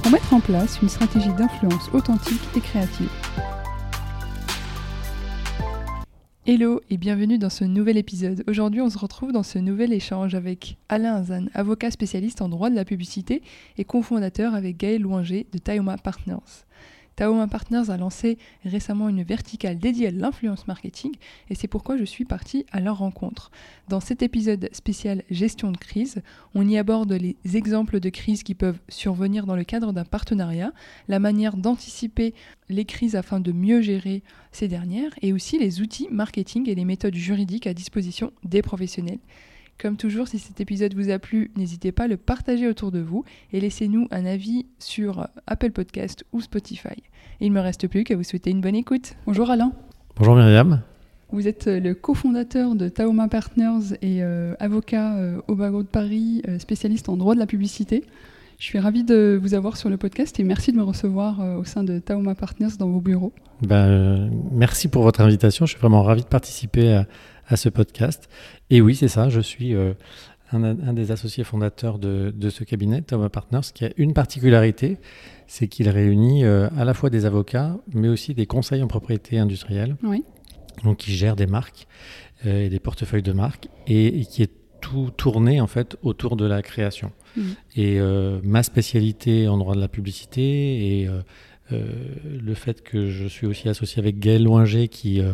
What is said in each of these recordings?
pour mettre en place une stratégie d'influence authentique et créative. Hello et bienvenue dans ce nouvel épisode. Aujourd'hui, on se retrouve dans ce nouvel échange avec Alain Azan, avocat spécialiste en droit de la publicité et cofondateur avec Gaël Louinger de Tayoma Partners. Taoma Partners a lancé récemment une verticale dédiée à l'influence marketing et c'est pourquoi je suis partie à leur rencontre. Dans cet épisode spécial gestion de crise, on y aborde les exemples de crises qui peuvent survenir dans le cadre d'un partenariat, la manière d'anticiper les crises afin de mieux gérer ces dernières et aussi les outils marketing et les méthodes juridiques à disposition des professionnels. Comme toujours, si cet épisode vous a plu, n'hésitez pas à le partager autour de vous et laissez-nous un avis sur Apple Podcast ou Spotify. il ne me reste plus qu'à vous souhaiter une bonne écoute. Bonjour Alain. Bonjour Myriam. Vous êtes le cofondateur de Taoma Partners et euh, avocat euh, au barreau de Paris, euh, spécialiste en droit de la publicité. Je suis ravie de vous avoir sur le podcast et merci de me recevoir au sein de Taoma Partners dans vos bureaux. Ben, merci pour votre invitation. Je suis vraiment ravi de participer à, à ce podcast. Et oui, c'est ça, je suis euh, un, des associés fondateurs de, ce cabinet, Thomas Partners, qui a une particularité, c'est qu'il réunit euh, à la fois des avocats, mais aussi des conseils en propriété industrielle, oui. donc qui gèrent des marques euh, et des portefeuilles de marques, et, qui est tout tourné en fait autour de la création. Mmh. Et ma spécialité en droit de la publicité et le fait que je suis aussi associé avec Gaël Loinger qui euh,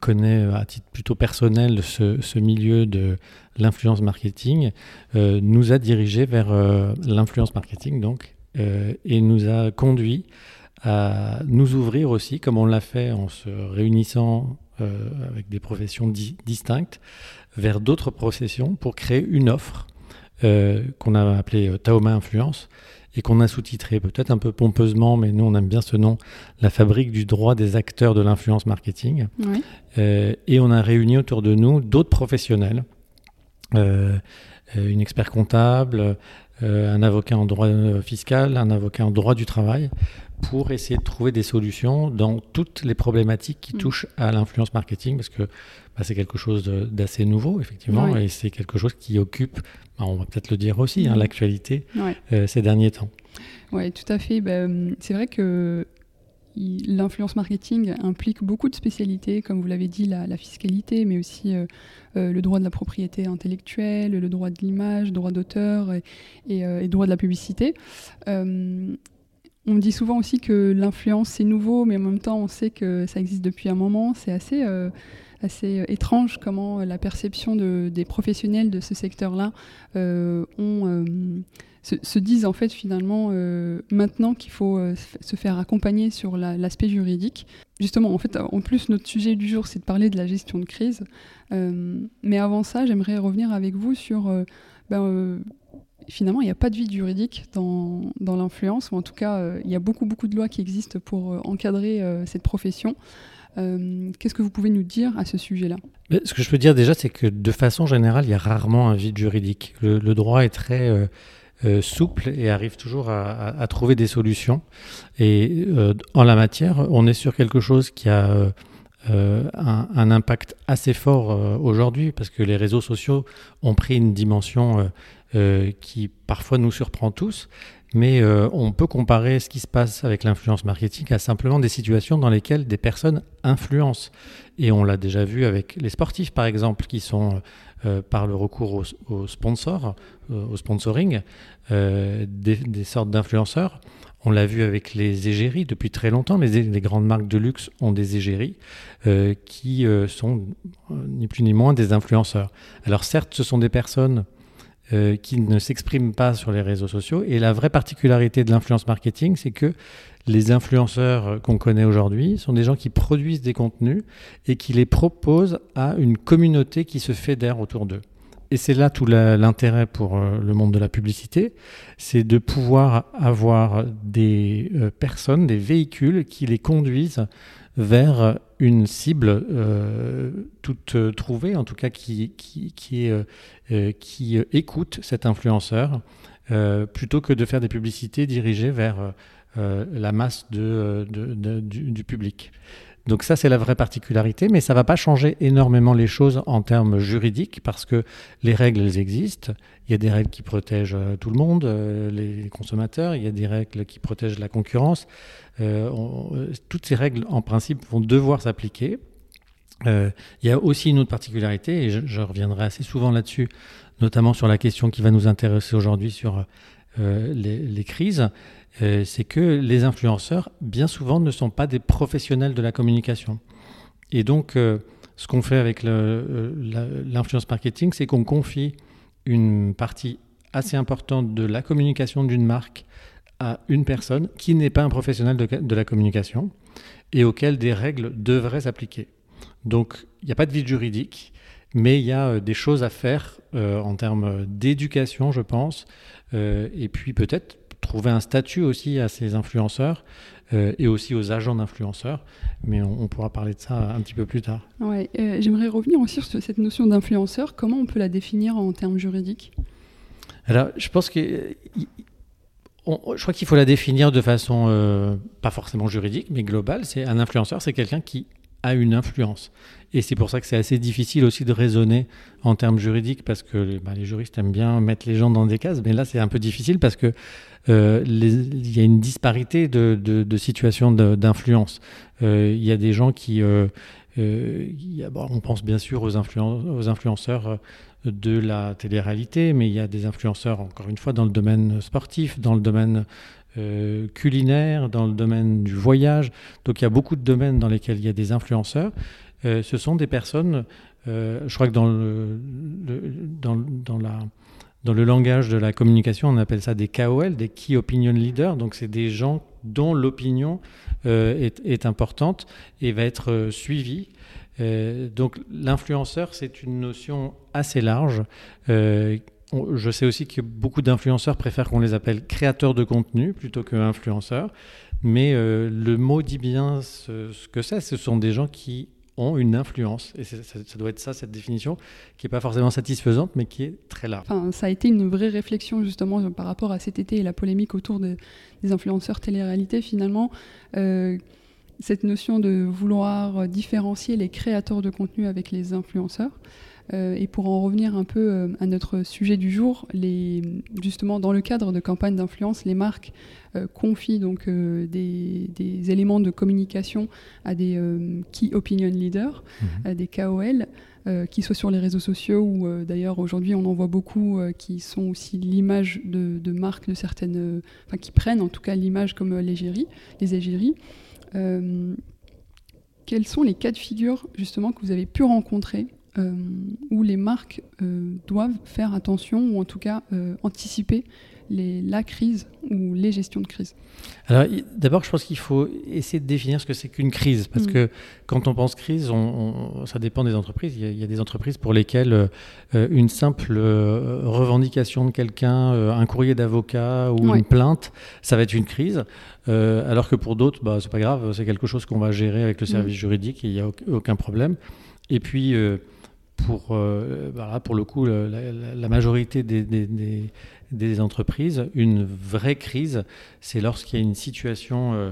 connaît à titre plutôt personnel ce, milieu de l'influence marketing, euh, nous a dirigé vers euh, l'influence marketing donc, et nous a conduit à nous ouvrir aussi, comme on l'a fait en se réunissant avec des professions distinctes, vers d'autres professions pour créer une offre qu'on a appelée Taoma Influence, et qu'on a sous-titré peut-être un peu pompeusement, mais nous on aime bien ce nom, La fabrique du droit des acteurs de l'influence marketing. Euh, et on a réuni autour de nous d'autres professionnels, euh, euh, une expert comptable, un avocat en droit fiscal, un avocat en droit du travail, pour essayer de trouver des solutions dans toutes les problématiques qui mm. touchent à l'influence marketing, parce que bah, c'est quelque chose d'assez nouveau, effectivement, et c'est quelque chose qui occupe bah, on va peut-être le dire aussi, hein, mm. l'actualité euh, ces derniers temps. Oui, tout à fait. Bah, hum, c'est vrai que l'influence marketing implique beaucoup de spécialités, comme vous l'avez dit, la, fiscalité, mais aussi euh, euh, le droit de la propriété intellectuelle, le droit de l'image, droit d'auteur et, le droit de la publicité. On dit souvent aussi que l'influence c'est nouveau, mais en même temps on sait que ça existe depuis un moment. C'est assez assez euh, étrange comment euh, la perception de, des professionnels de ce secteur-là euh, se, disent en fait finalement maintenant qu'il faut se faire accompagner sur l'aspect juridique. Justement, en fait, en plus, notre sujet du jour, c'est de parler de la gestion de crise. mais avant ça, j'aimerais revenir avec vous sur ben, finalement, il n'y a pas de vide juridique dans, dans l'influence, ou en tout cas, il y a beaucoup, beaucoup de lois qui existent pour encadrer cette profession. Euh, qu'est-ce que vous pouvez nous dire à ce sujet-là? Ce que je peux dire déjà, c'est que de façon générale, il y a rarement un vide juridique. Le, droit est très euh, euh, souple et arrive toujours à, trouver des solutions. Et en la matière, on est sur quelque chose qui a un, un, impact assez fort aujourd'hui parce que les réseaux sociaux ont pris une dimension qui parfois nous surprend tous. Mais euh, on peut comparer ce qui se passe avec l'influence marketing à simplement des situations dans lesquelles des personnes influencent. Et on l'a déjà vu avec les sportifs, par exemple, qui sont, euh, par le recours aux au sponsors, euh, au sponsoring, des, sortes d'influenceurs. On l'a vu avec les égéries depuis très longtemps. Les, les grandes marques de luxe ont des égéries qui sont ni plus ni moins des influenceurs. Alors certes, ce sont des personnes euh, qui ne s'expriment pas sur les réseaux sociaux. Et la vraie particularité de l'influence marketing, c'est que les influenceurs qu'on connaît aujourd'hui sont des gens qui produisent des contenus et qui les proposent à une communauté qui se fédère autour d'eux. Et c'est là tout l'intérêt pour euh, le monde de la publicité, c'est de pouvoir avoir des euh, personnes, des véhicules qui les conduisent vers une cible euh, toute trouvée, en tout cas qui, qui, qui, écoute cet influenceur, plutôt que de faire des publicités dirigées vers la masse du, public. Donc ça, c'est la vraie particularité, mais ça ne va pas changer énormément les choses en termes juridiques parce que les règles existent. Il y a des règles qui protègent euh, tout le monde, euh, les consommateurs, il y a des règles qui protègent la concurrence. Euh, toutes ces règles, en principe, vont devoir s'appliquer. il y a aussi une autre particularité, et je, reviendrai assez souvent là-dessus, notamment sur la question qui va nous intéresser aujourd'hui sur les, crises, euh, c'est que les influenceurs, bien souvent, ne sont pas des professionnels de la communication. Et donc, euh, ce qu'on fait avec euh, l'influence marketing, c'est qu'on confie une partie assez importante de la communication d'une marque à une personne qui n'est pas un professionnel de, la communication et auquel des règles devraient s'appliquer. Donc, il n'y a pas de vide juridique, mais il y a des choses à faire en termes d'éducation, je pense, et puis peut-être trouver un statut aussi à ces influenceurs euh, et aussi aux agents d'influenceurs. Mais on, pourra parler de ça un petit peu plus tard. Ouais, euh, J'aimerais revenir aussi sur cette notion d'influenceur. Comment on peut la définir en termes juridiques? Alors, je pense que. je crois qu'il faut la définir de façon euh, pas forcément juridique, mais globale. C'est un influenceur, c'est quelqu'un qui a une influence. Et c'est pour ça que c'est assez difficile aussi de raisonner en termes juridiques, parce que bah, les juristes aiment bien mettre les gens dans des cases, mais là c'est un peu difficile parce que euh, y a une disparité de, situations d'influence. Euh, il y a des gens qui... Euh, on pense bien sûr aux influenceurs de la télé-réalité, mais il y a des influenceurs, encore une fois, dans le domaine sportif, dans le domaine culinaire, dans le domaine du voyage. Donc il y a beaucoup de domaines dans lesquels il y a des influenceurs. Ce sont des personnes, je crois que dans, le, dans, dans la dans le langage de la communication, on appelle ça des KOL, des Key Opinion Leaders. Donc, c'est des gens dont l'opinion euh, est, importante et va être euh, suivie. Euh, donc, l'influenceur, c'est une notion assez large. je sais aussi que beaucoup d'influenceurs préfèrent qu'on les appelle créateurs de contenu plutôt que influenceurs. Mais le mot dit bien ce que c'est. Ce sont des gens qui ont une influence. Et ça, doit être ça, cette définition, qui n'est pas forcément satisfaisante, mais qui est très large. Enfin, ça a été une vraie réflexion justement par rapport à cet été et la polémique autour des influenceurs télé-réalité. Finalement, euh, cette notion de vouloir différencier les créateurs de contenu avec les influenceurs. Euh, et pour en revenir un peu euh, à notre sujet du jour, les, justement dans le cadre de campagnes d'influence, les marques euh, confient donc des, éléments de communication à des key opinion leaders, à mhm. des KOL, qui soient sur les réseaux sociaux ou d'ailleurs aujourd'hui on en voit beaucoup qui sont aussi l'image de, marques de certaines, enfin qui prennent en tout cas l'image comme l'égérie, les égéries. quels sont les cas de figure justement que vous avez pu rencontrer où les marques euh, doivent faire attention ou en tout cas euh, anticiper les, la crise ou les gestions de crise Alors d'abord, je pense qu'il faut essayer de définir ce que c'est qu'une crise, parce mm. que quand on pense crise, on, ça dépend des entreprises. Il y, a, des entreprises pour lesquelles une simple revendication de quelqu'un, un courrier d'avocat ou une plainte, ça va être une crise, alors que pour d'autres, bah, c'est pas grave, c'est quelque chose qu'on va gérer avec le mm. service juridique et il n'y a aucun problème. Et puis pour, euh, pour le coup, la, majorité des, des, entreprises, une vraie crise, c'est lorsqu'il y a une situation euh,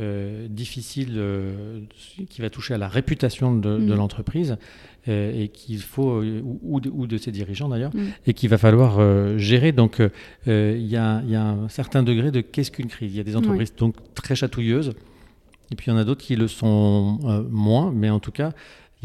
euh, difficile qui va toucher à la réputation de, mm. l'entreprise et qu'il faut, ou, de, ses dirigeants d'ailleurs, mm. et qu'il va falloir gérer. Donc il y, y, a un certain degré de qu'est-ce qu'une crise? Il y a des entreprises donc très chatouilleuses, et puis il y en a d'autres qui le sont moins, mais en tout cas,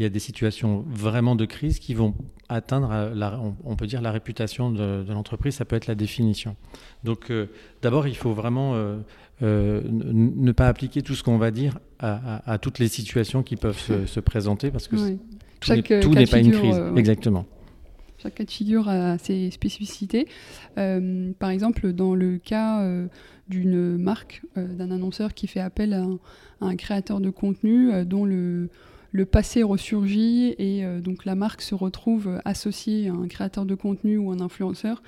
il y a des situations vraiment de crise qui vont atteindre, la, on, peut dire, la réputation de, l'entreprise. Ça peut être la définition. Donc, euh, d'abord, il faut vraiment euh, euh, ne pas appliquer tout ce qu'on va dire à, toutes les situations qui peuvent se, présenter parce que tout n'est pas une crise. Exactement. Chaque cas de figure a ses spécificités. par exemple, dans le cas d'une marque, d'un annonceur qui fait appel à un, créateur de contenu dont le le passé ressurgit et donc la marque se retrouve associée à un créateur de contenu ou un influenceur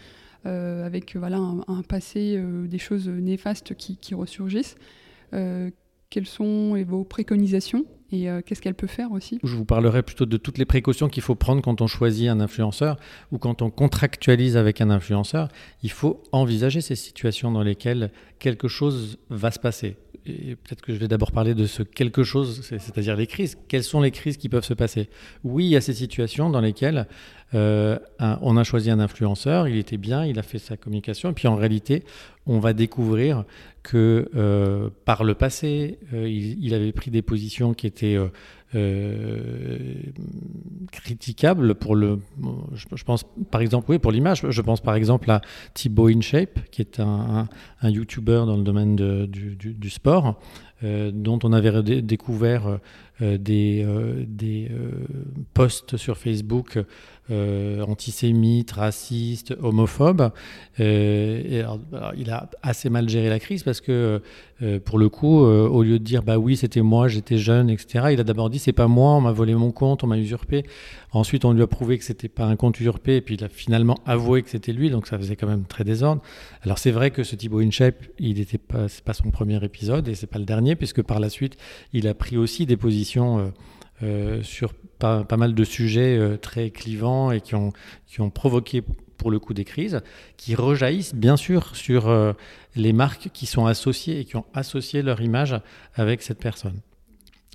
avec voilà, un, passé, des choses néfastes qui, qui ressurgissent. Quelles sont vos préconisations et euh, qu'est-ce qu'elle peut faire aussi? Je vous parlerai plutôt de toutes les précautions qu'il faut prendre quand on choisit un influenceur ou quand on contractualise avec un influenceur. Il faut envisager ces situations dans lesquelles quelque chose va se passer. Peut-être que je vais d'abord parler de ce quelque chose, c'est-à-dire les crises. Quelles sont les crises qui peuvent se passer? Oui, il y a ces situations dans lesquelles euh, on a choisi un influenceur, il était bien, il a fait sa communication, et puis en réalité, on va découvrir que euh, par le passé, euh, il, avait pris des positions qui étaient critiquables pour le. Je, pense par exemple, oui, pour l'image, je pense par exemple à Thibaut InShape, qui est un, YouTuber dans le domaine du, sport, dont on avait découvert des posts sur Facebook euh, antisémite, raciste, homophobe. Euh, il a assez mal géré la crise parce que, euh, pour le coup, au lieu de dire bah oui, c'était moi, j'étais jeune, etc., il a d'abord dit c'est pas moi, on m'a volé mon compte, on m'a usurpé. Ensuite, on lui a prouvé que c'était pas un compte usurpé, et puis il a finalement avoué que c'était lui, donc ça faisait quand même très désordre. Alors c'est vrai que ce Thibaut InShape, il n'était pas, c'est pas son premier épisode et c'est pas le dernier, puisque par la suite, il a pris aussi des positions sur pas, mal de sujets euh, très clivants et qui ont, qui ont provoqué pour le coup des crises, qui rejaillissent bien sûr sur euh, les marques qui sont associées et qui ont associé leur image avec cette personne.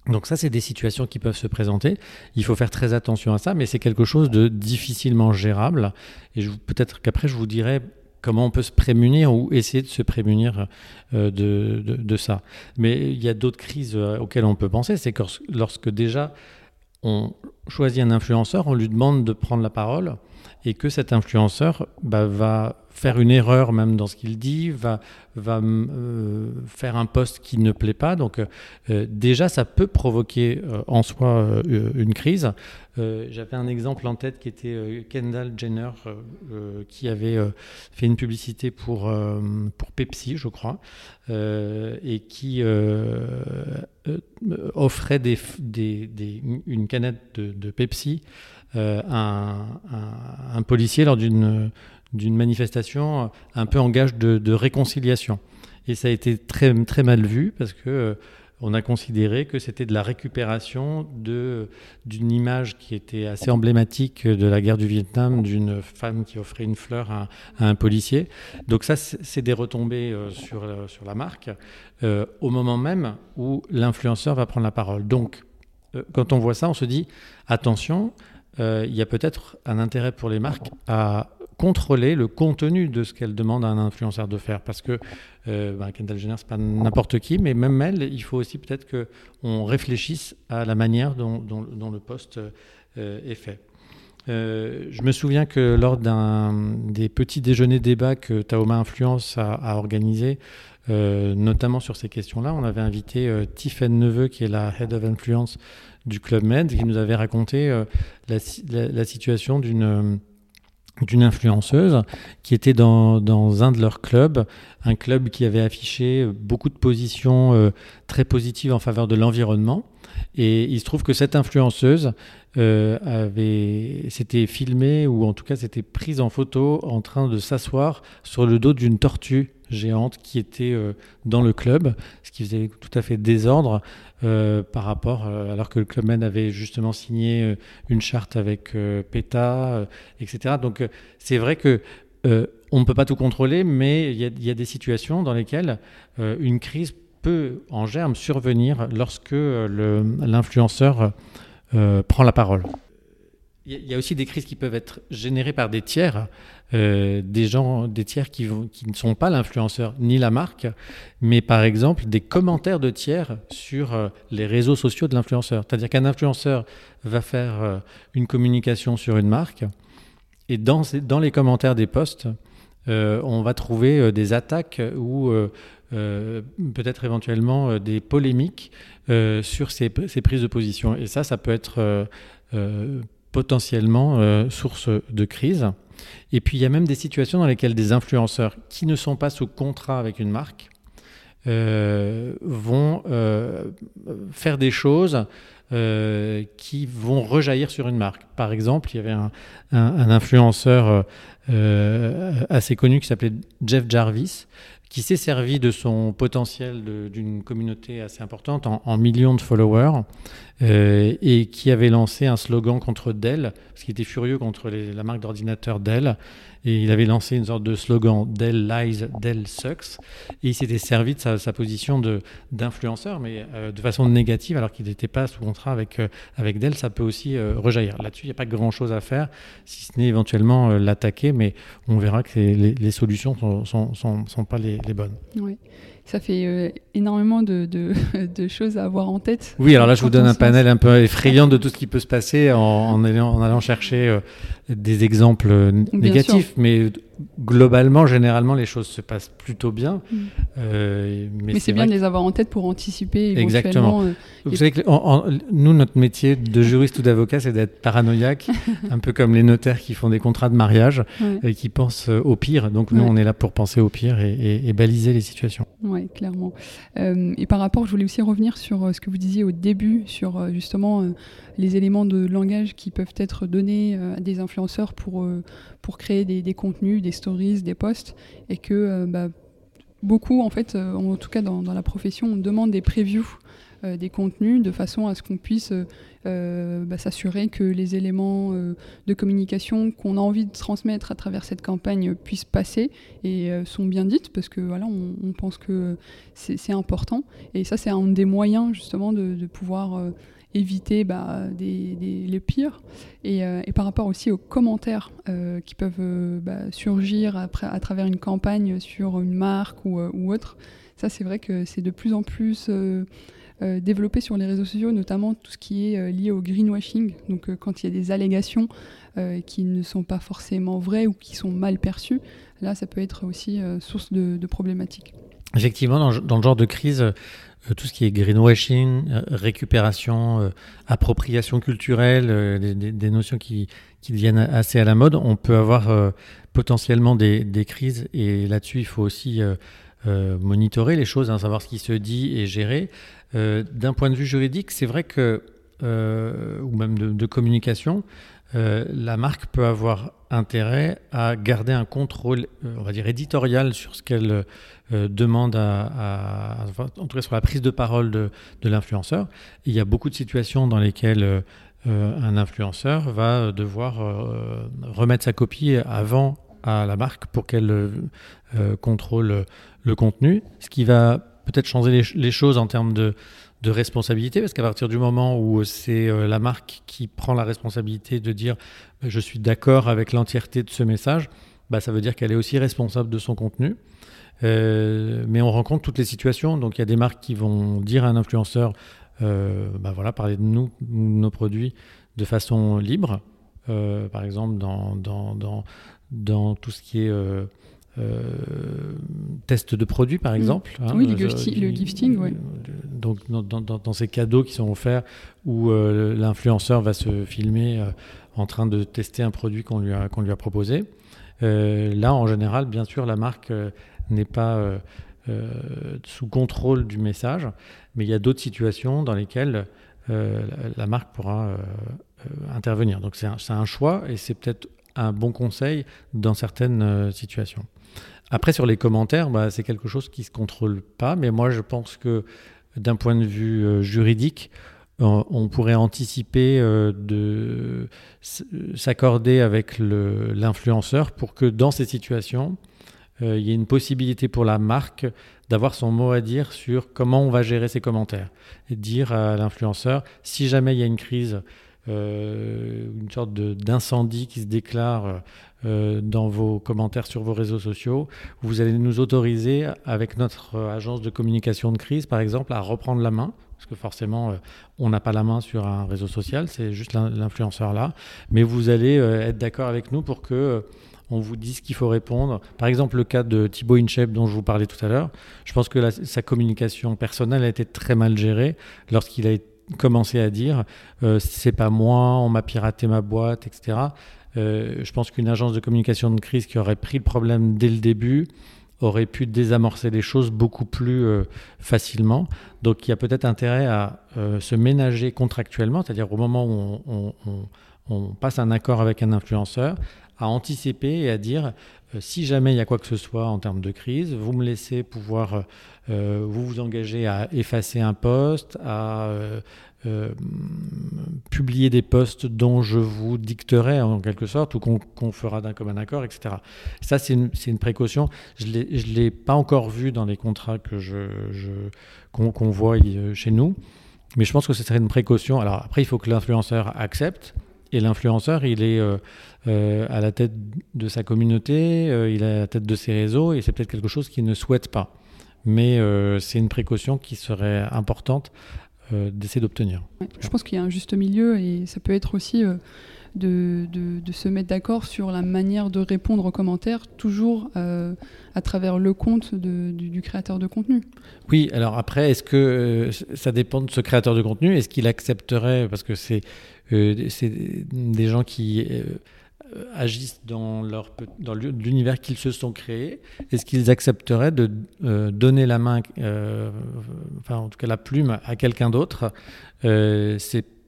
Donc ça, c'est des situations qui peuvent se présenter. Il faut faire très attention à ça, mais c'est quelque chose de difficilement gérable. Et peut-être qu'après, je vous dirai comment on peut se prémunir ou essayer de se prémunir euh, de, ça. Mais il y a d'autres crises euh, auxquelles on peut penser, c'est que lorsque déjà on choisit un influenceur, on lui demande de prendre la parole et que cet influenceur bah, va faire une erreur même dans ce qu'il dit, va, va euh, faire un poste qui ne plaît pas. Donc euh, déjà, ça peut provoquer euh, en soi une crise. J'avais un exemple en tête qui était Kendall Jenner, qui avait fait une publicité pour, pour Pepsi, je crois, et qui offrait des, des, une canette de, Pepsi à un, policier lors d'une d'une manifestation un peu en gage de, réconciliation. Et ça a été très, très mal vu parce que euh, on a considéré que c'était de la récupération d'une image qui était assez emblématique de la guerre du Vietnam, d'une femme qui offrait une fleur à, un policier. Donc ça, c'est des retombées euh, sur, sur la marque, euh, au moment même où l'influenceur va prendre la parole. Donc, quand on voit ça, on se dit, attention, il y a peut-être un intérêt pour les marques à contrôler le contenu de ce qu'elle demande à un influenceur de faire. Parce que euh, bah, Kendall Jenner, c'est pas n'importe qui, mais même elle, il faut aussi peut-être qu'on réfléchisse à la manière dont, le poste euh, est fait. Euh, je me souviens que lors d'un des petits déjeuners débats que Taoma Influence a, organisé, euh, notamment sur ces questions-là, on avait invité Tiffen Neveu, qui est la Head of Influence du Club Med, qui nous avait raconté la, situation d'une d'une influenceuse qui était dans, dans, un de leurs clubs, un club qui avait affiché beaucoup de positions euh, très positives en faveur de l'environnement. Et il se trouve que cette influenceuse avait s'était filmée ou en tout cas s'était prise en photo en train de s'asseoir sur le dos d'une tortue géante qui était euh, dans le club, ce qui faisait tout à fait désordre euh, par rapport, euh, alors que le Club avait justement signé une charte avec PETA, etc. Donc c'est vrai que on ne peut pas tout contrôler, mais il y, a des situations dans lesquelles une crise peut en germe survenir lorsque l'influenceur prend la parole. Il y a aussi des crises qui peuvent être générées par des tiers, euh, des gens, des tiers qui, ne sont pas l'influenceur ni la marque, mais par exemple des commentaires de tiers sur euh, les réseaux sociaux de l'influenceur. C'est-à-dire qu'un influenceur va faire euh, une communication sur une marque, et dans, dans les commentaires des posts, on va trouver des attaques ou peut-être éventuellement des polémiques sur ces, prises de position. Et ça, ça peut être potentiellement euh, source de crise. Et puis il y a même des situations dans lesquelles des influenceurs qui ne sont pas sous contrat avec une marque euh, vont euh, faire des choses qui vont rejaillir sur une marque. Par exemple, il y avait un influenceur assez connu qui s'appelait Jeff Jarvis, qui s'est servi de son potentiel d'une communauté assez importante en, millions de followers euh, et qui avait lancé un slogan contre Dell, parce qu'il était furieux contre la marque d'ordinateur Dell, et il avait lancé une sorte de slogan Dell lies, Dell sucks, et il s'était servi de sa, position d'influenceur, mais euh, de façon négative, alors qu'il n'était pas sous contrat avec, euh, avec Dell, ça peut aussi rejaillir. Là-dessus, il n'y a pas grand-chose à faire, si ce n'est éventuellement l'attaquer, mais on verra que les, solutions ne sont, sont, sont, pas les, les bonnes. Oui ça fait euh, énormément de, de, choses à avoir en tête. Oui, alors là, je vous donne un panel un peu effrayant de tout ce qui peut se passer en, en, allant, en allant, chercher euh, des exemples euh, négatifs, mais globalement, généralement, les choses se passent plutôt bien. Mm. Euh, mais, c'est bien de les avoir en tête pour anticiper Exactement. Euh, Vous savez que nous, notre métier de juriste ou d'avocat, c'est d'être paranoïaque, un peu comme les notaires qui font des contrats de mariage et qui pensent au pire. Donc nous, on est là pour penser au pire et, baliser les situations. Oui, clairement. et par rapport, je voulais aussi revenir sur ce que vous disiez au début, sur justement les éléments de langage qui peuvent être donnés euh, à des influenceurs pour, euh, pour créer des, contenus, des stories, des posts, et que euh, bah, beaucoup, en fait, en tout cas dans, la profession, on demande des previews des contenus de façon à ce qu'on puisse bah, s'assurer que les éléments de communication qu'on a envie de transmettre à travers cette campagne puissent passer et sont bien dites parce que voilà on, pense que c'est important. Et ça c'est un des moyens justement de, de pouvoir éviter bah, des, le pire. Euh, et, par rapport aussi aux commentaires euh, qui peuvent euh, bah, surgir après, à travers une campagne sur une marque ou, autre, ça c'est vrai que c'est de plus en plus développé sur les réseaux sociaux, notamment tout ce qui est lié au greenwashing. Donc quand il y a des allégations qui ne sont pas forcément vraies ou qui sont mal perçues, là ça peut être aussi source de, de problématiques. Effectivement, dans, le genre de crise, euh, tout ce qui est greenwashing, euh, récupération, euh, appropriation culturelle, des, notions qui, qui, deviennent assez à la mode, on peut avoir potentiellement des, des, crises et là-dessus il faut aussi monitorer les choses, hein, savoir ce qui se dit et gérer. D'un point de vue juridique, c'est vrai que, ou même de communication, la marque peut avoir intérêt à garder un contrôle, on va dire, éditorial sur ce qu'elle euh, demande en tout cas sur la prise de parole de, l'influenceur. Il y a beaucoup de situations dans lesquelles euh, euh, un influenceur va devoir remettre sa copie avant à la marque pour qu'elle contrôle le contenu, ce qui va peut-être changer les, choses en termes de, de responsabilité, parce qu'à partir du moment où c'est la marque qui prend la responsabilité de dire je suis d'accord avec l'entièreté de ce message, bah, ça veut dire qu'elle est aussi responsable de son contenu. Euh, mais on rencontre toutes les situations. Donc il y a des marques qui vont dire à un influenceur, euh, bah voilà, parler de nous, de nos produits de façon libre. Euh, par exemple, dans, dans, dans, tout ce qui est test de produits, par mm. exemple. Hein, oui, le, gifting, oui. Donc dans, dans, ces cadeaux qui sont offerts où l'influenceur va se filmer en train de tester un produit qu'on lui, a, qu'on lui a proposé. là, en général, bien sûr, la marque n'est pas euh, euh, sous contrôle du message, mais il y a d'autres situations dans lesquelles euh, la, marque pourra intervenir. Donc c'est un, choix et c'est peut-être un bon conseil dans certaines situations. Après, sur les commentaires, bah, c'est quelque chose qui ne se contrôle pas, mais moi je pense que d'un point de vue juridique, on pourrait anticiper de s'accorder avec l'influenceur pour que dans ces situations, euh, il y a une possibilité pour la marque d'avoir son mot à dire sur comment on va gérer ses commentaires. Et dire à l'influenceur, si jamais il y a une crise, euh, une sorte d'incendie qui se déclare euh, dans vos commentaires sur vos réseaux sociaux, vous allez nous autoriser, avec notre agence de communication de crise, par exemple, à reprendre la main. Parce que forcément, on n'a pas la main sur un réseau social, c'est juste l'influenceur là. Mais vous allez être d'accord avec nous pour que on vous dit ce qu'il faut répondre. Par exemple, le cas de Thibaut Inchep dont je vous parlais tout à l'heure, je pense que sa communication personnelle a été très mal gérée lorsqu'il a commencé à dire euh, c'est pas moi, on m'a piraté ma boîte, etc. Euh, je pense qu'une agence de communication de crise qui aurait pris le problème dès le début aurait pu désamorcer les choses beaucoup plus facilement. Donc il y a peut-être intérêt à se ménager contractuellement, c'est-à-dire au moment où on, passe un accord avec un influenceur, à anticiper et à dire euh, si jamais il y a quoi que ce soit en termes de crise, vous me laissez pouvoir euh, vous vous engager à effacer un poste, à euh, publier des postes dont je vous dicterai en quelque sorte ou qu'on fera d'un commun accord, etc. Ça, c'est une, précaution. Je ne l'ai pas encore vu dans les contrats qu'on voit chez nous, mais je pense que ce serait une précaution. Alors après, il faut que l'influenceur accepte. Et l'influenceur, il est euh, à la tête de sa communauté, euh, il est à la tête de ses réseaux, et c'est peut-être quelque chose qu'il ne souhaite pas. Mais euh, c'est une précaution qui serait importante d'essayer d'obtenir. je pense qu'il y a un juste milieu, et ça peut être aussi de, se mettre d'accord sur la manière de répondre aux commentaires, toujours à travers le compte du, créateur de contenu. Oui, alors après, est-ce que ça dépend de ce créateur de contenu Est-ce qu'il accepterait, parce que c'est des gens qui euh, agissent dans, dans l'univers qu'ils se sont créés, est-ce qu'ils accepteraient de euh, donner la main, euh, enfin en tout cas la plume à quelqu'un d'autre?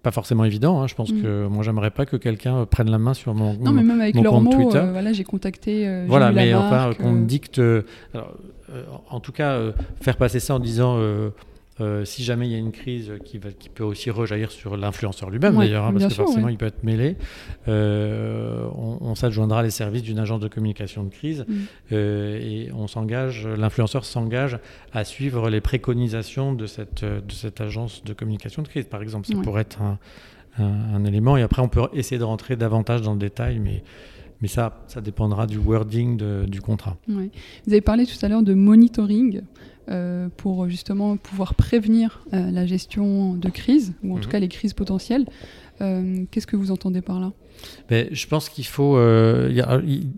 Pas forcément évident. Hein. Je pense mm. que moi, j'aimerais pas que quelqu'un prenne la main sur mon, non, mais même avec leur compte Twitter. voilà, j'ai contacté. voilà, mais enfin, qu'on dicte. Alors, en tout cas, faire passer ça en disant euh, si jamais il y a une crise qui, va, qui peut aussi rejaillir sur l'influenceur lui-même d'ailleurs, hein, parce que forcément il peut être mêlé, euh, on, s'adjoindra les services d'une agence de communication de crise mm. euh, et on s'engage, l'influenceur s'engage à suivre les préconisations de cette, de cette agence de communication de crise, par exemple. Ça pourrait être un, un, élément et après on peut essayer de rentrer davantage dans le détail, mais mais ça, ça dépendra du wording du contrat. Vous avez parlé tout à l'heure de monitoring. Euh, pour justement pouvoir prévenir euh, la gestion de crise, ou en tout mhm. cas les crises potentielles. Euh, qu'est-ce que vous entendez par là? Ben, Je pense qu'il faut...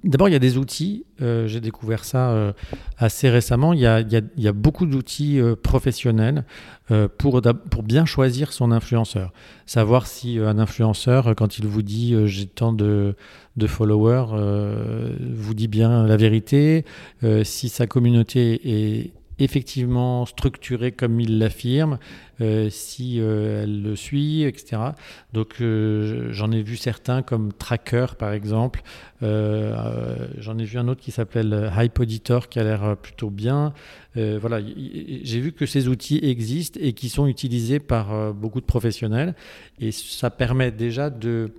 D'abord, il y a des outils. J'ai découvert ça assez récemment. Il y a, il y a, beaucoup d'outils professionnels pour, pour bien choisir son influenceur. Savoir si un influenceur, quand il vous dit j'ai tant de, de followers, vous dit bien la vérité, si sa communauté est effectivement structurée comme il l'affirme, euh, si euh, elle le suit, etc. Donc euh, j'en ai vu certains comme Tracker par exemple. j'en ai vu un autre qui s'appelle Hype Auditor qui a l'air plutôt bien. voilà, j'ai vu que ces outils existent et qui sont utilisés par beaucoup de professionnels et ça permet déjà de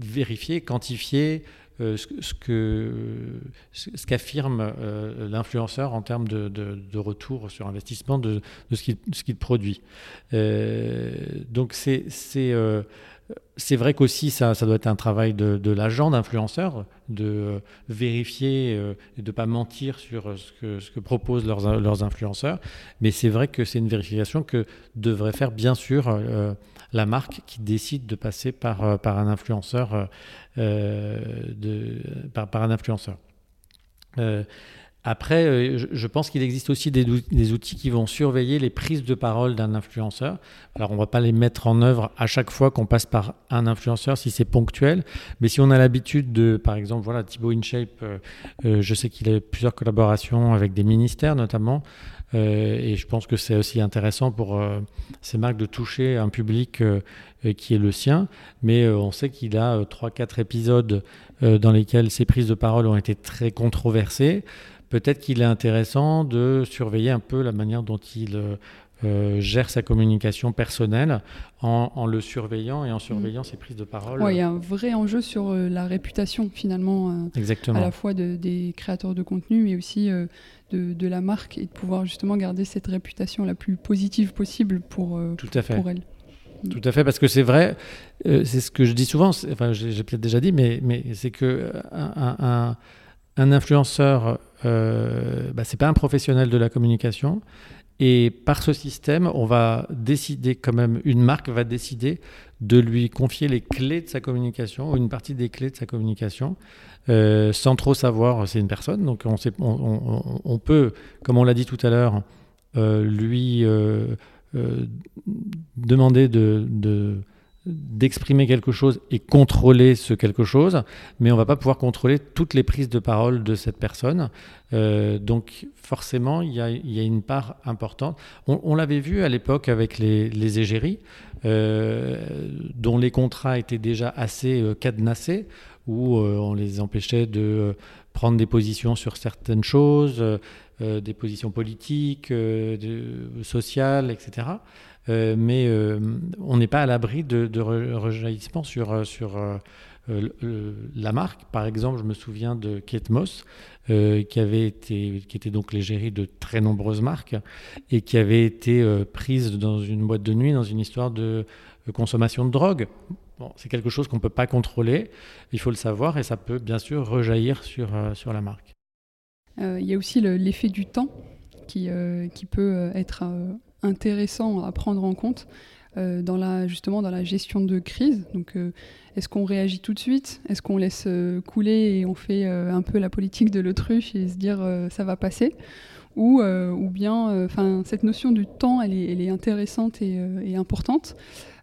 vérifier, quantifier euh, ce, ce qu'affirme euh, l'influenceur en termes de, de, retour sur investissement de, de ce, qu'il, qu'il produit. Euh, donc c'est, c'est, c'est vrai qu'aussi ça, ça doit être un travail de, de l'agent d'influenceur, de vérifier et de ne pas mentir sur ce que, ce que proposent leurs, leurs influenceurs. Mais c'est vrai que c'est une vérification que devrait faire bien sûr la marque qui décide de passer par, euh, par un influenceur. Euh, euh, de, par, par, un influenceur. Après, je pense qu'il existe aussi des, des, outils qui vont surveiller les prises de parole d'un influenceur. Alors, on ne va pas les mettre en œuvre à chaque fois qu'on passe par un influenceur si c'est ponctuel. Mais si on a l'habitude de, par exemple, voilà, Thibaut InShape, je sais qu'il a plusieurs collaborations avec des ministères notamment. Euh, et je pense que c'est aussi intéressant pour euh, ces marques de toucher un public euh, qui est le sien. Mais on sait qu'il a 3-4 épisodes dans lesquels ses prises de parole ont été très controversées. Peut-être qu'il est intéressant de surveiller un peu la manière dont il euh, gère sa communication personnelle en, le surveillant et en surveillant mm. ses prises de parole. il y a un vrai enjeu sur euh, la réputation finalement, euh, Exactement. à la fois des créateurs de contenu, mais aussi de, la marque et de pouvoir justement garder cette réputation la plus positive possible pour, Tout à fait. pour elle. Mm. Tout à fait, parce que c'est vrai, c'est ce que je dis souvent, enfin j'ai peut-être déjà dit, mais, mais c'est que un, un, influenceur, bah, c'est pas un professionnel de la communication, et par ce système, on va décider quand même, une marque va décider de lui confier les clés de sa communication, ou une partie des clés de sa communication, euh, sans trop savoir c'est une personne. Donc on, sait, on, peut, comme on l'a dit tout à l'heure, euh, lui euh, demander de, de d'exprimer quelque chose et contrôler ce quelque chose, mais on va pas pouvoir contrôler toutes les prises de parole de cette personne. Euh, donc forcément, il y, a, une part importante. On, l'avait vu à l'époque avec les, égéries, euh, dont les contrats étaient déjà assez euh, cadenassés, où on les empêchait de prendre des positions sur certaines choses, des positions politiques, sociales, etc. Euh, mais euh, on n'est pas à l'abri de, de rejaillissements sur, euh, sur la marque. Par exemple, je me souviens de Kate qui, avait été, qui était donc l'égérie de très nombreuses marques et qui avait été prise dans une boîte de nuit dans une histoire de consommation de drogue. Bon, c'est quelque chose qu'on ne peut pas contrôler, il faut le savoir, et ça peut bien sûr rejaillir sur, sur la marque. Il y a aussi l'effet du temps qui, qui peut être intéressant à prendre en compte euh, dans la, justement dans la gestion de crise. Donc, euh, est-ce qu'on réagit tout de suite? Est-ce qu'on laisse euh, couler et on fait un peu la politique de l'autruche et se dire ça va passer? Ou, ou bien, enfin, cette notion du temps, elle est, elle est intéressante et, et importante.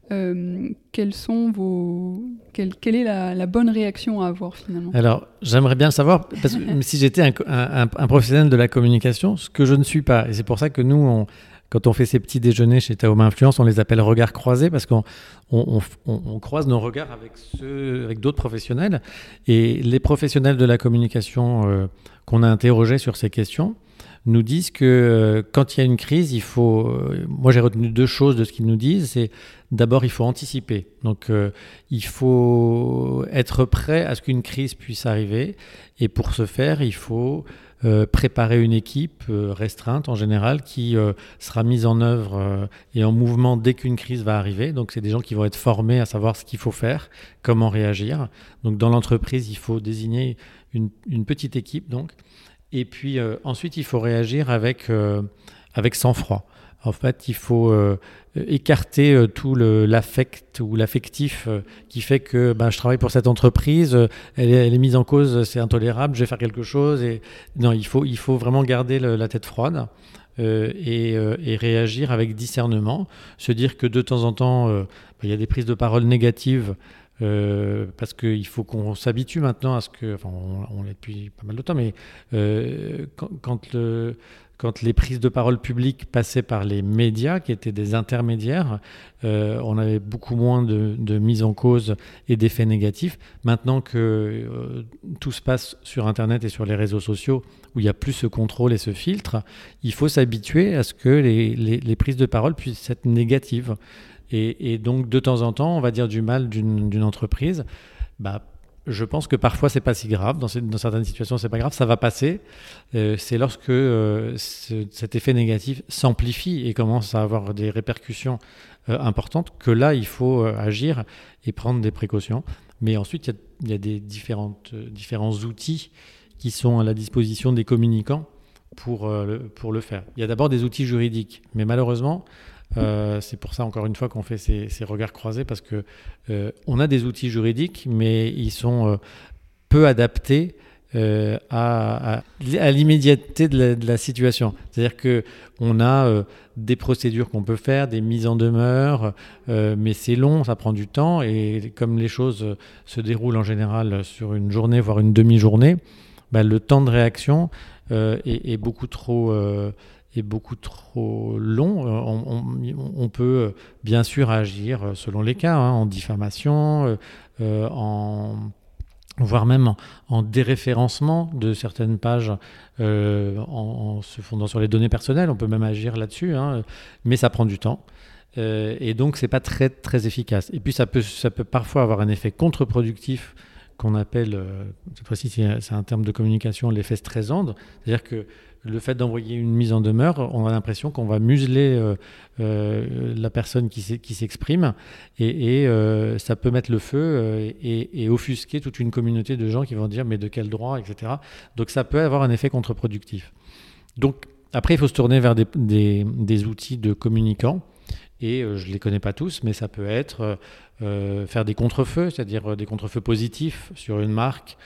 quelles sont vos, quelle, quelle est la, la, bonne réaction à avoir finalement? Alors, j'aimerais bien le savoir, parce que si j'étais un, un, un, professionnel de la communication, ce que je ne suis pas, et c'est pour ça que nous, on, quand on fait ces petits déjeuners chez Taoma Influence, on les appelle regards croisés parce qu'on on, croise nos regards avec, ceux, avec d'autres professionnels. Et les professionnels de la communication euh, qu'on a interrogés sur ces questions nous disent que euh, quand il y a une crise, il faut. Euh, moi, j'ai retenu deux choses de ce qu'ils nous disent. C'est d'abord, il faut anticiper. Donc, il faut être prêt à ce qu'une crise puisse arriver. Et pour ce faire, il faut euh, préparer une équipe euh, restreinte en général qui euh, sera mise en œuvre et en mouvement dès qu'une crise va arriver. Donc c'est des gens qui vont être formés à savoir ce qu'il faut faire, comment réagir. Donc dans l'entreprise, il faut désigner une, une, petite équipe donc. Et puis ensuite, il faut réagir avec, avec sang-froid. En fait, il faut euh, écarter euh, tout l'affect ou l'affectif euh, qui fait que ben, je travaille pour cette entreprise, elle est, mise en cause, c'est intolérable, je vais faire quelque chose. Et... Non, il faut, il faut vraiment garder la tête froide. et, réagir avec discernement, se dire que de temps en temps, ben, il y a des prises de parole négatives parce qu'il faut qu'on s'habitue maintenant à ce que, enfin, on, l'est depuis pas mal de temps, mais quand, quand, le, quand les prises de parole publiques passaient par les médias, qui étaient des intermédiaires, euh, on avait beaucoup moins de, mise en cause et d'effets négatifs. Maintenant que euh, tout se passe sur Internet et sur les réseaux sociaux, où il n'y a plus ce contrôle et ce filtre, il faut s'habituer à ce que les, prises de parole puissent être négatives. Et, donc, de temps en temps, on va dire du mal d'une entreprise. Bah, je pense que parfois c'est pas si grave. Dans, certaines situations, c'est pas grave, ça va passer. Euh, c'est lorsque euh, cet effet négatif s'amplifie et commence à avoir des répercussions euh, importantes que là, il faut agir et prendre des précautions. Mais ensuite, il y, a des différentes, différents outils qui sont à la disposition des communicants pour, pour le faire. Il y a d'abord des outils juridiques, mais malheureusement, euh, c'est pour ça, encore une fois, qu'on fait ces, regards croisés, parce que euh, on a des outils juridiques, mais ils sont euh, peu adaptés à, l'immédiateté de, la situation. C'est-à-dire que on a des procédures qu'on peut faire, des mises en demeure, mais c'est long, ça prend du temps, et comme les choses se déroulent en général sur une journée, voire une demi-journée, bah, le temps de réaction est, beaucoup trop est beaucoup trop long. Euh, on, peut euh, bien sûr agir euh, selon les cas, hein, en diffamation, en voire même en, déréférencement de certaines pages en, se fondant sur les données personnelles. On peut même agir là-dessus, hein, mais ça prend du temps. et donc, c'est pas très, très efficace. Et puis, ça peut, ça peut parfois avoir un effet contre-productif qu'on appelle, cette fois-ci c'est un terme de communication, l'effet stressant. C'est-à-dire que le fait d'envoyer une mise en demeure, on a l'impression qu'on va museler euh, euh, la personne qui s'exprime et, euh, ça peut mettre le feu et, offusquer toute une communauté de gens qui vont dire mais de quel droit, etc. Donc ça peut avoir un effet contre-productif. Donc après, il faut se tourner vers des, outils de communicants et je ne les connais pas tous, mais ça peut être faire des contrefeux, c'est-à-dire des contrefeux positifs sur une marque.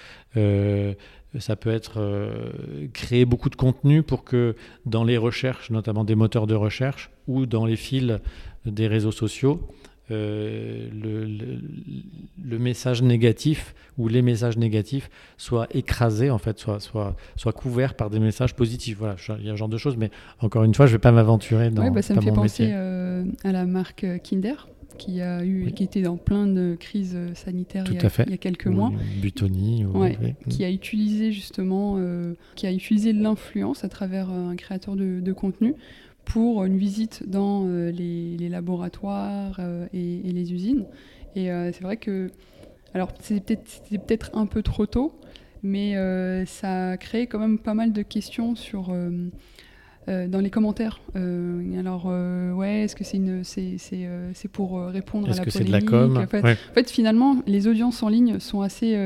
Ça peut être euh, créer beaucoup de contenu pour que dans les recherches, notamment des moteurs de recherche ou dans les fils des réseaux sociaux, le, le, message négatif ou les messages négatifs soient écrasés, en fait, soient, soient, soient couverts par des messages positifs. Voilà, il y a ce genre de choses, mais encore une fois, je ne vais pas m'aventurer dans, ouais, bah, ça me fait penser à la marque Kinder qui a eu, qui était dans plein de crises sanitaires il y, a, il y, a, quelques mois. Butoni. Qui a utilisé justement, euh, qui a utilisé l'influence à travers un créateur de, contenu pour une visite dans euh, les, laboratoires euh, et, les usines. Et c'est vrai que, alors c'était peut-être peut un peu trop tôt, mais ça a créé quand même pas mal de questions sur euh, dans les commentaires. Euh, alors, euh, ouais, est-ce que c'est une, c'est, c'est, pour répondre à la polémique c'est de la com? En fait, en fait, finalement, les audiences en ligne sont assez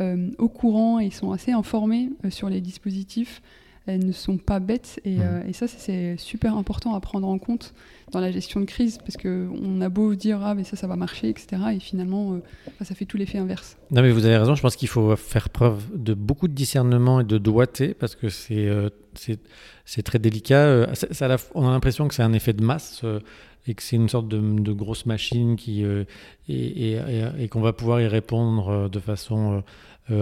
au courant et sont assez informées sur les dispositifs elles ne sont pas bêtes. Et, mmh. et ça, c'est super important à prendre en compte dans la gestion de crise, parce qu'on a beau dire, ah, mais ça, ça va marcher, etc. Et finalement, ça fait tout l'effet inverse. Non, mais vous avez raison, je pense qu'il faut faire preuve de beaucoup de discernement et de doigté, parce que c'est c'est très délicat. Euh, on a l'impression que c'est un effet de masse euh, et que c'est une sorte de, grosse machine qui, euh, et, qu'on va pouvoir y répondre de façon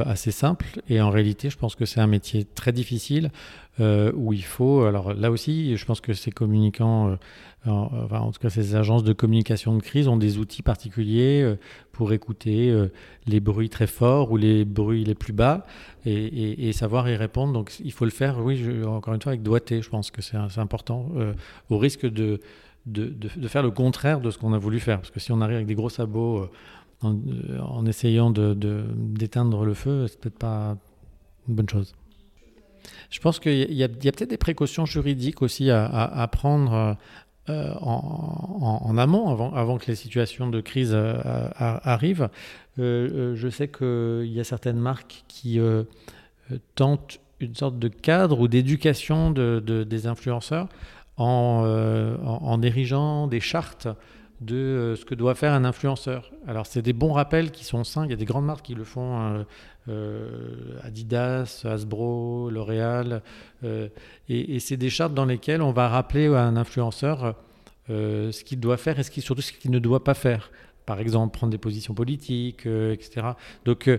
assez simple. Et en réalité, je pense que c'est un métier très difficile où il faut. Alors là aussi, je pense que ces communicants en tout cas ces agences de communication de crise ont des outils particuliers euh, pour écouter euh, les bruits très forts ou les bruits les plus bas et, savoir y répondre. Donc il faut le faire, oui, encore une fois, avec doigté, je pense que c'est important, euh, au risque de, de, faire le contraire de ce qu'on a voulu faire. Parce que si on arrive avec des gros sabots en, essayant d'éteindre le feu, c'est peut-être pas une bonne chose. Je pense qu'il y a, peut-être des précautions juridiques aussi à, prendre euh, en, amont, avant, avant, que les situations de crise euh, arrivent. Euh, je sais qu'il y a certaines marques qui tentent une sorte de cadre ou d'éducation de, des influenceurs en, en, érigeant des chartes de ce que doit faire un influenceur. Alors c'est des bons rappels qui sont sains, il y a des grandes marques qui le font, euh, Adidas, Hasbro, L'Oréal. Euh, et, c'est des chartes dans lesquelles on va rappeler à un influenceur euh, ce qu'il doit faire et ce surtout ce qu'il ne doit pas faire. Par exemple, prendre des positions politiques, etc. Donc,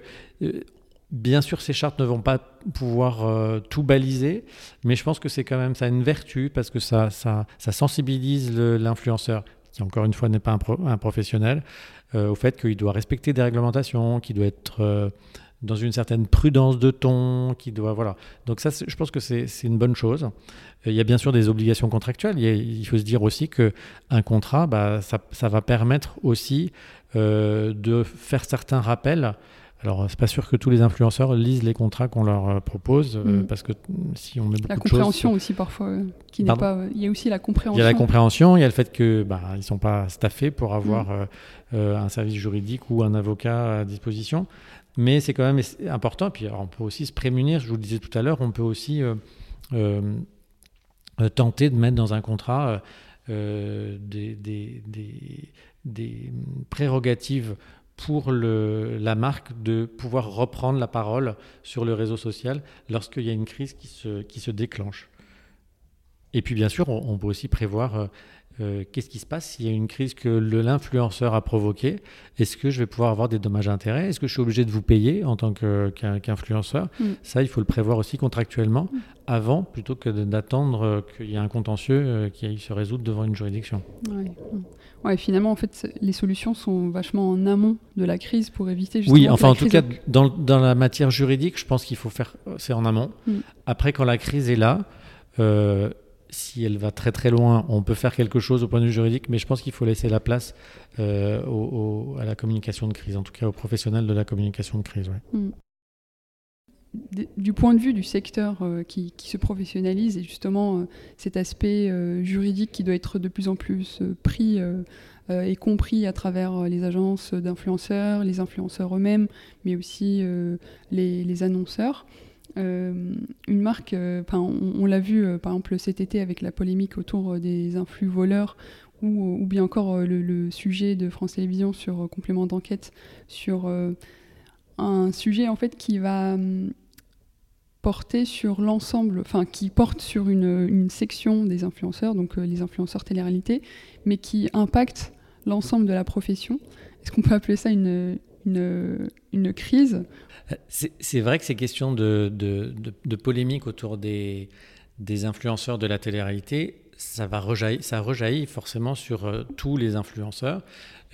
Bien sûr, ces chartes ne vont pas pouvoir tout baliser, mais je pense que c'est quand même ça une vertu parce que ça, ça, sensibilise l'influenceur, qui encore une fois n'est pas un, professionnel, au fait qu'il doit respecter des réglementations, qu'il doit être dans une certaine prudence de ton, qui doit voilà. Donc ça, je pense que c'est une bonne chose. Euh, il y a bien sûr des obligations contractuelles. Il, faut se dire aussi que un contrat, bah, ça, va permettre aussi euh, de faire certains rappels. Alors, c'est pas sûr que tous les influenceurs lisent les contrats qu'on leur euh, propose, mm. parce que si on met beaucoup la compréhension aussi parfois, qui n'est pas. Il y a aussi la compréhension. Il y a la compréhension, il y a le fait que bah, ils sont pas staffés pour avoir mm. un service juridique ou un avocat à disposition. Mais c'est quand même important. Puis on peut aussi se prémunir, je vous le disais tout à l'heure, on peut aussi euh, euh, euh, tenter de mettre dans un contrat des, des, des, prérogatives pour la marque de pouvoir reprendre la parole sur le réseau social lorsqu'il y a une crise qui se, qui se déclenche. Et puis bien sûr, on, peut aussi prévoir euh, qu'est-ce qui se passe s'il y a une crise que l'influenceur a provoquée? Est-ce que je vais pouvoir avoir des dommages intérêts Est-ce que je suis obligé de vous payer en tant qu'influenceur? Mm. Ça, il faut le prévoir aussi contractuellement mm. avant, plutôt que d'attendre euh, qu'il y ait un contentieux euh, qui aille se résoudre devant une juridiction. Ouais. ouais. finalement, en fait, les solutions sont vachement en amont de la crise pour éviter justement. Oui, enfin, en tout cas, dans, dans, la matière juridique, je pense qu'il faut faire. C'est en amont. Mm. Après, quand la crise est là, si elle va très très loin, on peut faire quelque chose au point de vue juridique, mais je pense qu'il faut laisser la place euh, à la communication de crise, en tout cas aux professionnels de la communication de crise. Mm. Du point de vue du secteur euh, qui, se professionnalise et justement euh, cet aspect juridique qui doit être de plus en plus pris et compris à travers les agences d'influenceurs, les influenceurs eux-mêmes, mais aussi les, annonceurs. Euh, une marque, euh, on, l'a vu euh, par exemple cet été avec la polémique autour des influx voleurs ou, bien encore le, sujet de France Télévisions sur complément d'enquête sur un sujet en fait qui va hum, porter sur l'ensemble, enfin qui porte sur une, section des influenceurs, donc les influenceurs télé-réalité, mais qui impacte l'ensemble de la profession. Est-ce qu'on peut appeler ça une, une crise C'est vrai que ces questions de, polémique autour des, influenceurs de la télé-réalité, ça, va ça rejaillit forcément sur euh, tous les influenceurs.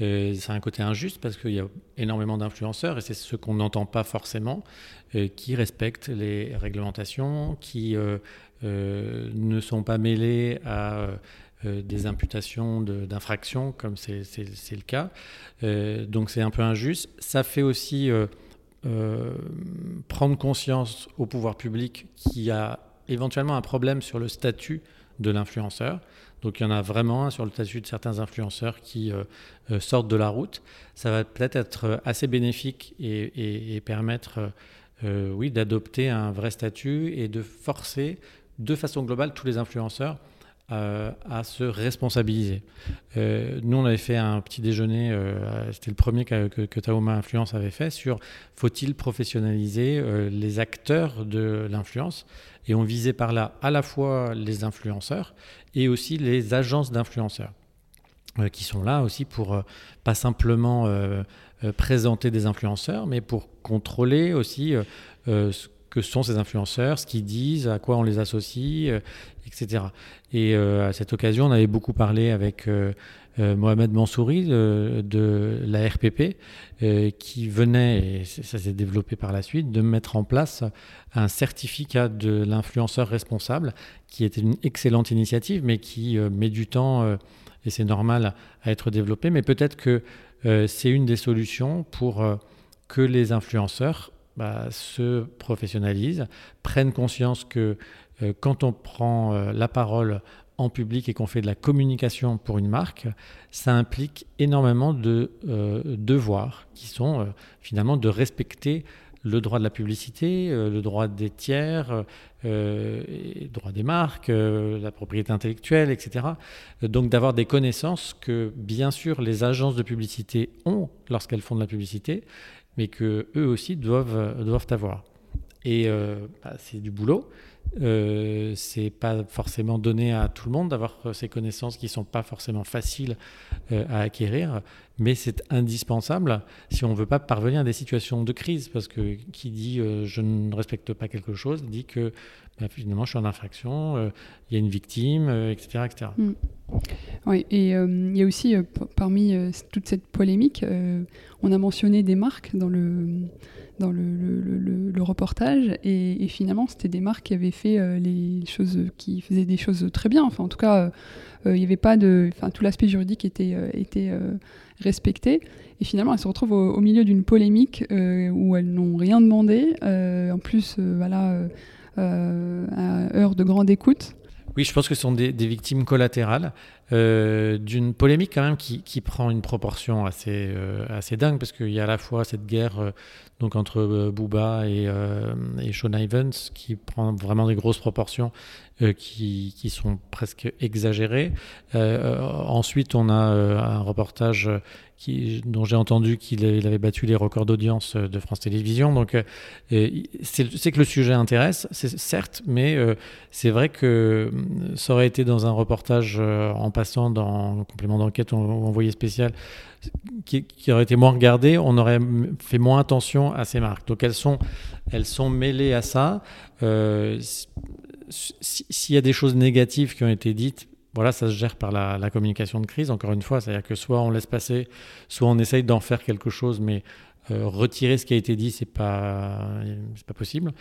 Euh, c'est un côté injuste parce qu'il y a énormément d'influenceurs et c'est ce qu'on n'entend pas forcément, euh, qui respectent les réglementations, qui ne sont pas mêlés à des imputations d'infractions comme c'est le cas. donc c'est un peu injuste. Ça fait aussi prendre conscience au pouvoir public qu'il y a éventuellement un problème sur le statut de l'influenceur. Donc il y en a vraiment un sur le statut de certains influenceurs qui euh, euh, sortent de la route. Ça va peut-être être assez bénéfique et, permettre euh, oui, d'adopter un vrai statut et de forcer de façon globale tous les influenceurs à se responsabiliser. nous, on avait fait un petit déjeuner, c'était le premier que, que, Influence avait fait, sur faut-il professionnaliser les acteurs de l'influence et on visait par là à la fois les influenceurs et aussi les agences d'influenceurs, euh, qui sont là aussi pour euh, pas simplement euh, présenter des influenceurs, mais pour contrôler aussi ce que sont ces influenceurs, ce qu'ils disent, à quoi on les associe, etc. Et à cette occasion, on avait beaucoup parlé avec euh, Mohamed Mansouri de, la RPP, euh, qui venait, et ça s'est développé par la suite, de mettre en place un certificat de l'influenceur responsable, qui était une excellente initiative, mais qui euh, met du temps, et c'est normal, à être développé. Mais peut-être que c'est une des solutions pour que les influenceurs bah, se professionnalisent, prennent conscience que quand on prend la parole en public et qu'on fait de la communication pour une marque, ça implique énormément de euh, devoirs qui sont euh, finalement de respecter le droit de la publicité, euh, le droit des tiers, le droit des marques, la propriété intellectuelle, etc. Donc d'avoir des connaissances que bien sûr les agences de publicité ont lorsqu'elles font de la publicité, mais que eux aussi doivent, doivent avoir. Et bah, c'est du boulot. Euh, c'est pas forcément donné à tout le monde d'avoir euh, ces connaissances qui sont pas forcément faciles euh, à acquérir, mais c'est indispensable si on veut pas parvenir à des situations de crise, parce que qui dit je ne respecte pas quelque chose dit que bah, finalement je suis en infraction, il y a une victime, etc., etc. Mm. Oui, et il y a aussi parmi toute cette polémique, on a mentionné des marques dans le dans le, reportage. Et, finalement, c'était des marques qui avaient fait euh, les choses, qui faisaient des choses très bien. Enfin, en tout cas, euh, euh, il avait pas de, enfin, tout l'aspect juridique était, était respecté. Et finalement, elles se retrouvent au, milieu d'une polémique où elles n'ont rien demandé. en plus, voilà, à heure de grande écoute. Oui, je pense que ce sont des, victimes collatérales d'une polémique quand même qui, qui, prend une proportion assez, assez dingue parce qu'il y a à la fois cette guerre donc entre euh, Booba et, euh, et, Sean Ivans, qui prend vraiment des grosses proportions euh, qui, qui, sont presque exagérées. ensuite, on a un reportage qui, dont j'ai entendu qu'il avait battu les records d'audience de France Télévisions. Donc, c'est que le sujet intéresse, certes, mais c'est vrai que ça aurait été dans un reportage en passant dans un complément d'enquête ou envoyé spécial qui, aurait été moins regardé, on aurait fait moins attention à ces marques. Donc elles sont, elles sont mêlées à ça. Euh, s'il y a des choses négatives qui ont été dites, voilà, ça se gère par la, communication de crise, encore une fois. C'est-à-dire que soit on laisse passer, soit on essaye d'en faire quelque chose, mais euh, retirer ce qui a été dit, c'est pas, pas possible.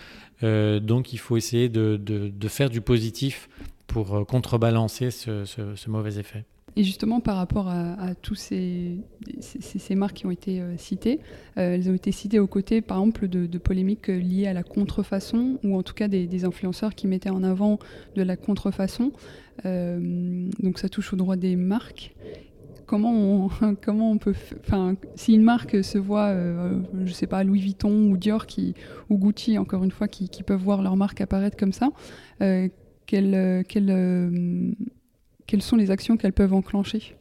Euh, donc il faut essayer de, faire du positif pour contrebalancer ce, mauvais effet. Et justement, par rapport à, à tous ces, marques qui ont été euh, citées, euh, elles ont été citées aux côtés, par exemple, de, polémiques liées à la contrefaçon, ou en tout cas des, influenceurs qui mettaient en avant de la contrefaçon. Euh, donc ça touche au droit des marques. Comment on, comment on peut, enfin, si une marque se voit, je sais pas, Louis Vuitton ou Dior qui, ou Gucci, encore une fois, qui, peuvent voir leur marque apparaître comme ça, quelle, quelle quelles sont les actions qu'elles peuvent enclencher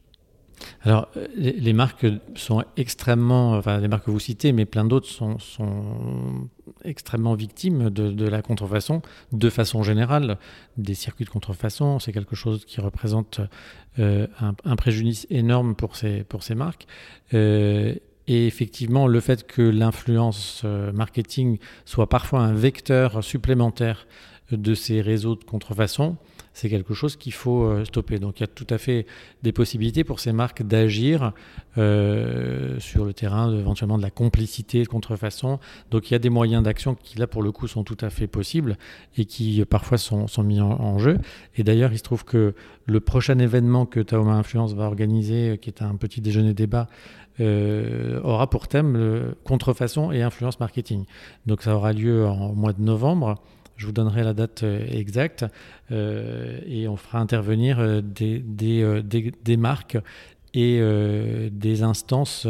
Alors, les, marques sont extrêmement, enfin, les marques que vous citez, mais plein d'autres sont, extrêmement victimes de, la contrefaçon, de façon générale. Des circuits de contrefaçon, c'est quelque chose qui représente euh, un, préjudice énorme pour ces, pour ces marques. Euh, et effectivement, le fait que l'influence euh, marketing soit parfois un vecteur supplémentaire de ces réseaux de contrefaçon, c'est quelque chose qu'il faut euh, stopper. Donc il y a tout à fait des possibilités pour ces marques d'agir euh, sur le terrain éventuellement de la complicité de contrefaçon. Donc il y a des moyens d'action qui là pour le coup sont tout à fait possibles et qui parfois sont, mis en, jeu. Et d'ailleurs il se trouve que le prochain événement que Taoma Influence va organiser, qui est un petit déjeuner débat, euh, aura pour thème contrefaçon et influence marketing. Donc ça aura lieu en mois de novembre. Je vous donnerai la date euh, exacte euh, et on fera intervenir euh, des, marques et des instances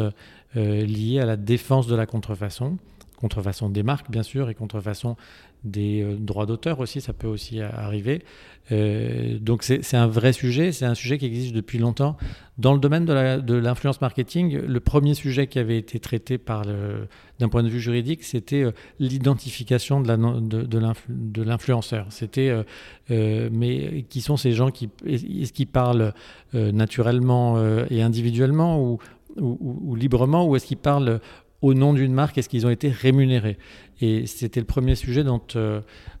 liées à la défense de la contrefaçon. Contrefaçon des marques, bien sûr, et contrefaçon des droits d'auteur aussi, ça peut aussi arriver. Euh, donc c'est un vrai sujet, c'est un sujet qui existe depuis longtemps. Dans le domaine de l'influence marketing, le premier sujet qui avait été traité d'un point de vue juridique, c'était euh, l'identification de l'influenceur. C'était, euh, mais qui sont ces gens qui, est-ce qu'ils parlent naturellement et individuellement ou, ou librement, ou est-ce qu'ils parlent au nom d'une marque, est-ce qu'ils ont été rémunérés? Et c'était le premier sujet dont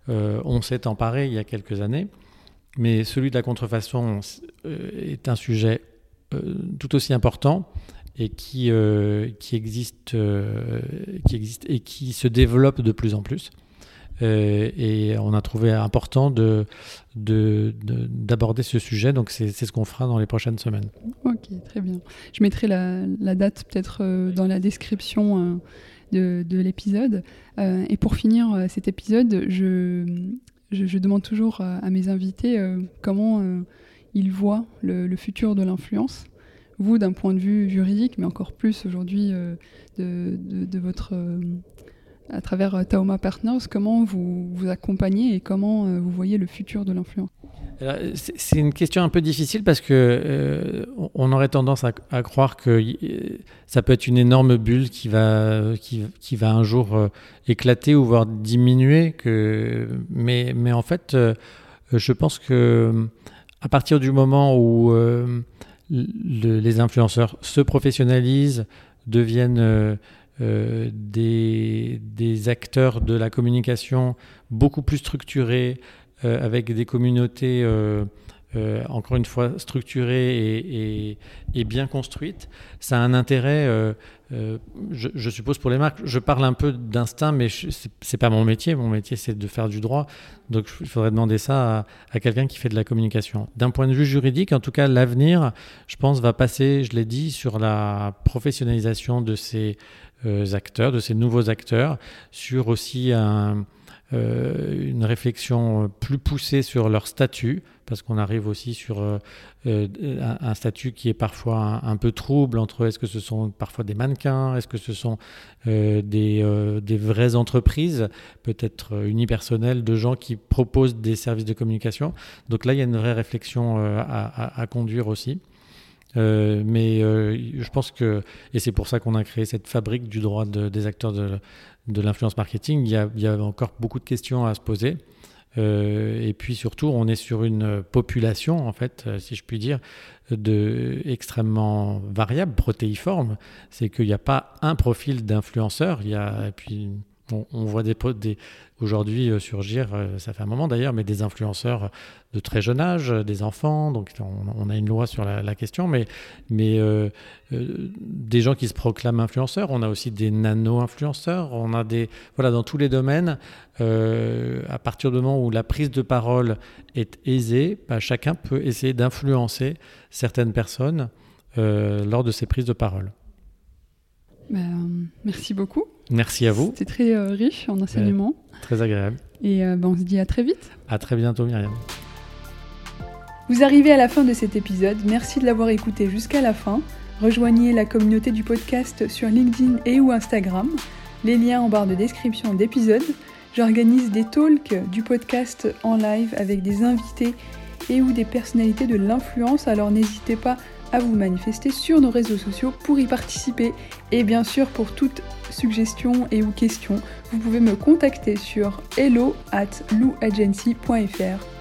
on s'est emparé il y a quelques années. Mais celui de la contrefaçon euh, est un sujet euh, tout aussi important et euh, qui existe et qui se développe de plus en plus. Et on a trouvé important de, d'aborder ce sujet, donc c'est, ce qu'on fera dans les prochaines semaines. Ok, très bien. Je mettrai la, date peut-être dans la description de, de l'épisode. et pour finir cet épisode, je, je, demande toujours à, mes invités euh, comment euh, ils voient le, futur de l'influence. Vous, d'un point de vue juridique, mais encore plus aujourd'hui euh, de, votre, à travers Taoma Partners, comment vous vous accompagnez et comment vous voyez le futur de l'influence c'est une question un peu difficile parce que on aurait tendance à, croire que ça peut être une énorme bulle qui va, qui, va un jour éclater ou voire diminuer. Mais, mais en fait, je pense que à partir du moment où les influenceurs se professionnalisent, deviennent des, des, acteurs de la communication beaucoup plus structurés, euh, avec des communautés, euh, euh, encore une fois, structurées et, bien construites. Ça a un intérêt, je, suppose, pour les marques. Je parle un peu d'instinct, mais ce n'est pas mon métier. Mon métier, c'est de faire du droit. Donc, il faudrait demander ça à, quelqu'un qui fait de la communication. D'un point de vue juridique, en tout cas, l'avenir, je pense, va passer, je l'ai dit, sur la professionnalisation de ces acteurs, de ces nouveaux acteurs, sur aussi euh, une réflexion plus poussée sur leur statut, parce qu'on arrive aussi sur euh, euh, un, statut qui est parfois un, peu trouble entre est-ce que ce sont parfois des mannequins, est-ce que ce sont des, vraies entreprises, peut-être unipersonnelles, de gens qui proposent des services de communication. Donc là, il y a une vraie réflexion à, conduire aussi. Mais je pense que, et c'est pour ça qu'on a créé cette fabrique du droit des acteurs de, de l'influence marketing, il y, a, encore beaucoup de questions à se poser. Euh, et puis surtout, on est sur une population, en fait, euh, si je puis dire, de extrêmement variable, protéiforme. C'est qu'il n'y a pas un profil d'influenceur. Il y a, on, voit aujourd'hui euh, surgir, euh, ça fait un moment d'ailleurs, mais des influenceurs de très jeune âge, des enfants, donc on, a une loi sur la, question, mais, euh, des gens qui se proclament influenceurs, on a aussi des nano-influenceurs, on a des... Voilà, dans tous les domaines, à partir du moment où la prise de parole est aisée, bah, chacun peut essayer d'influencer certaines personnes lors de ces prises de parole. Bah, merci beaucoup. Merci à vous. C'était très euh, riche en enseignements. très agréable. Et euh, bah, on se dit à très vite. À très bientôt, Myriam. Vous arrivez à la fin de cet épisode. Merci de l'avoir écouté jusqu'à la fin. Rejoignez la communauté du podcast sur LinkedIn et ou Instagram. Les liens en barre de description d'épisode. J'organise des talks du podcast en live avec des invités et ou des personnalités de l'influence. Alors n'hésitez pas à vous manifester sur nos réseaux sociaux pour y participer. Et bien sûr, pour toute suggestion et ou questions, vous pouvez me contacter sur hello at louagency.fr